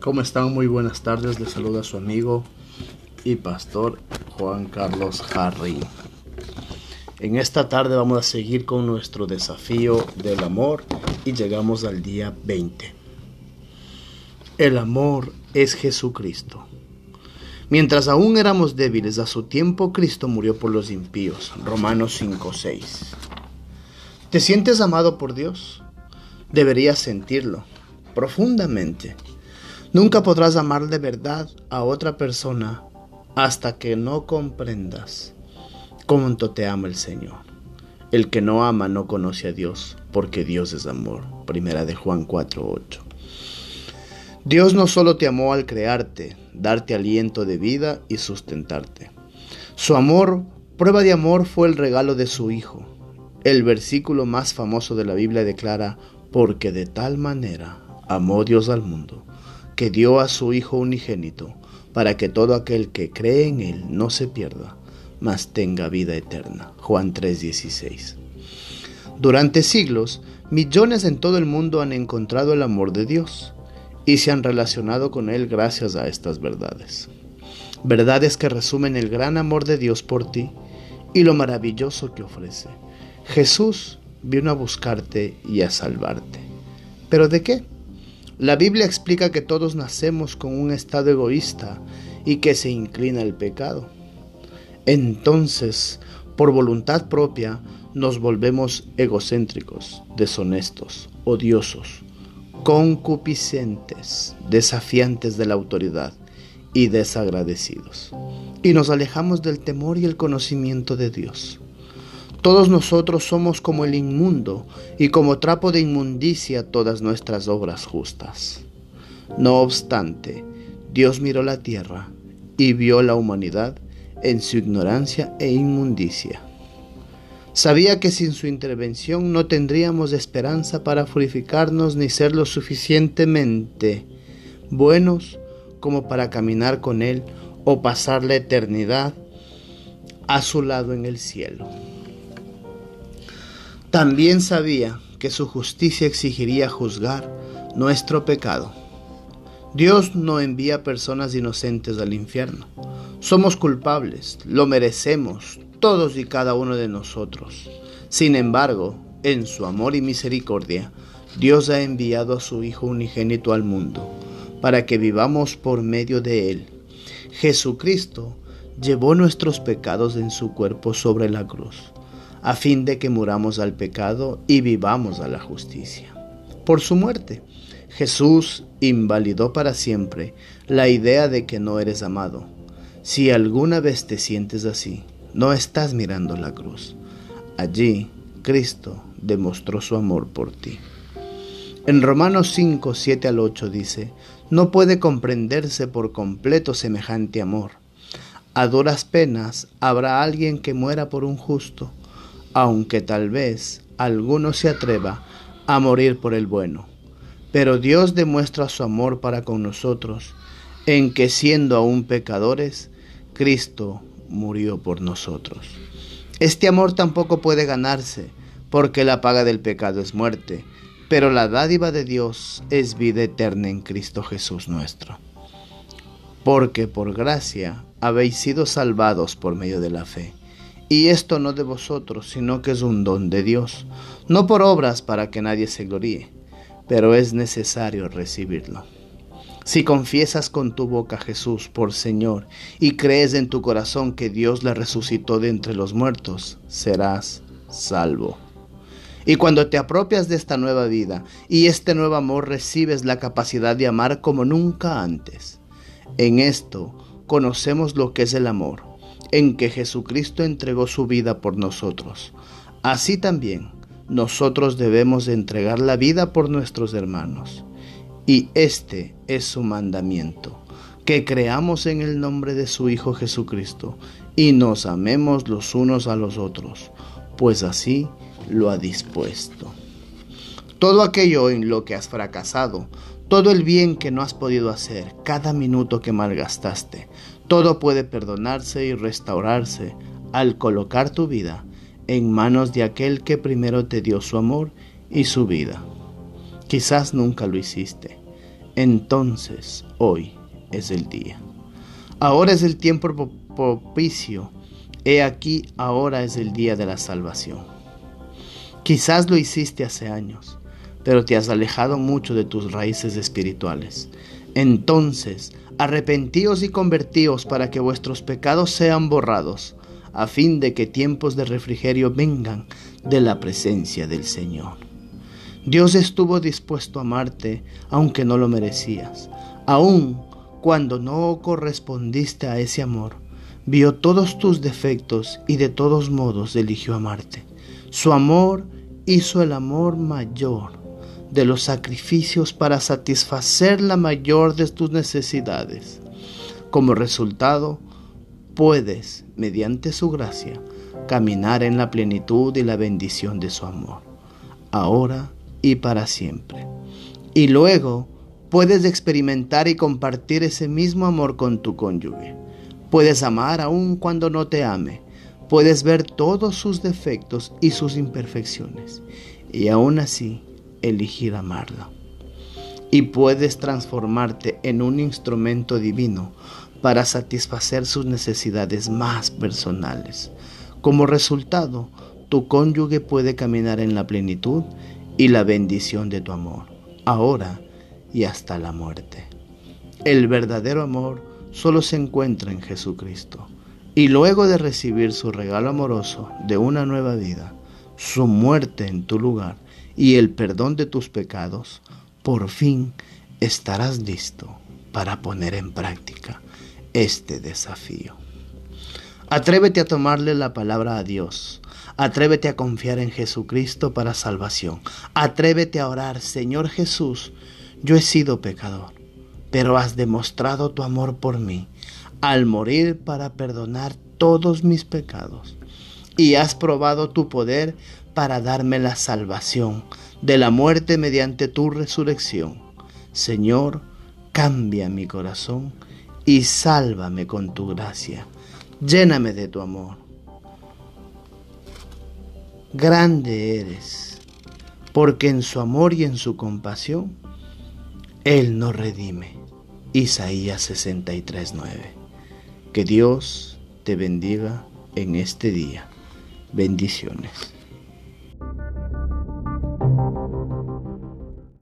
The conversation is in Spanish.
¿Cómo están? Muy buenas tardes. Les saluda su amigo y pastor Juan Carlos Harry. En esta tarde vamos a seguir con nuestro desafío del amor y llegamos al día 20. El amor es Jesucristo. Mientras aún éramos débiles a su tiempo, Cristo murió por los impíos. Romanos 5:6. ¿Te sientes amado por Dios? Deberías sentirlo profundamente. Nunca podrás amar de verdad a otra persona hasta que no comprendas cuánto te ama el Señor. El que no ama no conoce a Dios, porque Dios es amor. Primera de Juan 4:8. Dios no solo te amó al crearte, darte aliento de vida y sustentarte. Su amor, prueba de amor, fue el regalo de su Hijo. El versículo más famoso de la Biblia declara, porque de tal manera amó Dios al mundo, que dio a su Hijo unigénito, para que todo aquel que cree en Él no se pierda, mas tenga vida eterna. Juan 3:16. Durante siglos, millones en todo el mundo han encontrado el amor de Dios y se han relacionado con Él gracias a estas verdades. Verdades que resumen el gran amor de Dios por ti y lo maravilloso que ofrece. Jesús vino a buscarte y a salvarte. ¿Pero de qué? La Biblia explica que todos nacemos con un estado egoísta y que se inclina al pecado. Entonces, por voluntad propia, nos volvemos egocéntricos, deshonestos, odiosos, concupiscentes, desafiantes de la autoridad y desagradecidos. Y nos alejamos del temor y el conocimiento de Dios. Todos nosotros somos como el inmundo y como trapo de inmundicia todas nuestras obras justas. No obstante, Dios miró la tierra y vio la humanidad en su ignorancia e inmundicia. Sabía que sin su intervención no tendríamos esperanza para purificarnos ni ser lo suficientemente buenos como para caminar con Él o pasar la eternidad a su lado en el cielo. También sabía que su justicia exigiría juzgar nuestro pecado. Dios no envía personas inocentes al infierno. Somos culpables, lo merecemos, todos y cada uno de nosotros. Sin embargo, en su amor y misericordia, Dios ha enviado a su Hijo unigénito al mundo, para que vivamos por medio de Él. Jesucristo llevó nuestros pecados en su cuerpo sobre la cruz a fin de que muramos al pecado y vivamos a la justicia. Por su muerte, Jesús invalidó para siempre la idea de que no eres amado. Si alguna vez te sientes así, no estás mirando la cruz. Allí, Cristo demostró su amor por ti. En Romanos 5, 7 al 8 dice, no puede comprenderse por completo semejante amor. A duras penas habrá alguien que muera por un justo aunque tal vez alguno se atreva a morir por el bueno. Pero Dios demuestra su amor para con nosotros, en que siendo aún pecadores, Cristo murió por nosotros. Este amor tampoco puede ganarse, porque la paga del pecado es muerte, pero la dádiva de Dios es vida eterna en Cristo Jesús nuestro. Porque por gracia habéis sido salvados por medio de la fe y esto no de vosotros, sino que es un don de Dios, no por obras para que nadie se gloríe, pero es necesario recibirlo. Si confiesas con tu boca Jesús por Señor y crees en tu corazón que Dios le resucitó de entre los muertos, serás salvo. Y cuando te apropias de esta nueva vida y este nuevo amor, recibes la capacidad de amar como nunca antes. En esto conocemos lo que es el amor en que Jesucristo entregó su vida por nosotros. Así también nosotros debemos entregar la vida por nuestros hermanos. Y este es su mandamiento, que creamos en el nombre de su Hijo Jesucristo y nos amemos los unos a los otros, pues así lo ha dispuesto. Todo aquello en lo que has fracasado, todo el bien que no has podido hacer, cada minuto que malgastaste, todo puede perdonarse y restaurarse al colocar tu vida en manos de aquel que primero te dio su amor y su vida. Quizás nunca lo hiciste. entonces hoy es el día. Ahora es el tiempo propicio. He aquí, ahora es el día de la salvación. Quizás lo hiciste hace años, pero te has alejado mucho de tus raíces espirituales. Entonces, arrepentíos y convertíos para que vuestros pecados sean borrados, a fin de que tiempos de refrigerio vengan de la presencia del Señor. Dios estuvo dispuesto a amarte aunque no lo merecías, aun cuando no correspondiste a ese amor. Vio todos tus defectos y de todos modos eligió amarte. Su amor hizo el amor mayor de los sacrificios para satisfacer la mayor de tus necesidades. Como resultado, puedes, mediante su gracia, caminar en la plenitud y la bendición de su amor, ahora y para siempre. Y luego puedes experimentar y compartir ese mismo amor con tu cónyuge. Puedes amar aun cuando no te ame. Puedes ver todos sus defectos y sus imperfecciones. Y aún así elegir amarlo. Y puedes transformarte en un instrumento divino para satisfacer sus necesidades más personales. Como resultado, tu cónyuge puede caminar en la plenitud y la bendición de tu amor, ahora y hasta la muerte. El verdadero amor solo se encuentra en Jesucristo. Y luego de recibir su regalo amoroso de una nueva vida, su muerte en tu lugar y el perdón de tus pecados, por fin estarás listo para poner en práctica este desafío. Atrévete a tomarle la palabra a Dios. Atrévete a confiar en Jesucristo para salvación. Atrévete a orar, Señor Jesús, yo he sido pecador, pero has demostrado tu amor por mí al morir para perdonar todos mis pecados. Y has probado tu poder para darme la salvación de la muerte mediante tu resurrección. Señor, cambia mi corazón y sálvame con tu gracia lléname de tu amor. Grande eres, porque en su amor y en su compasión, Él nos redime. Isaías 63:9. Que Dios te bendiga en este día. Bendiciones.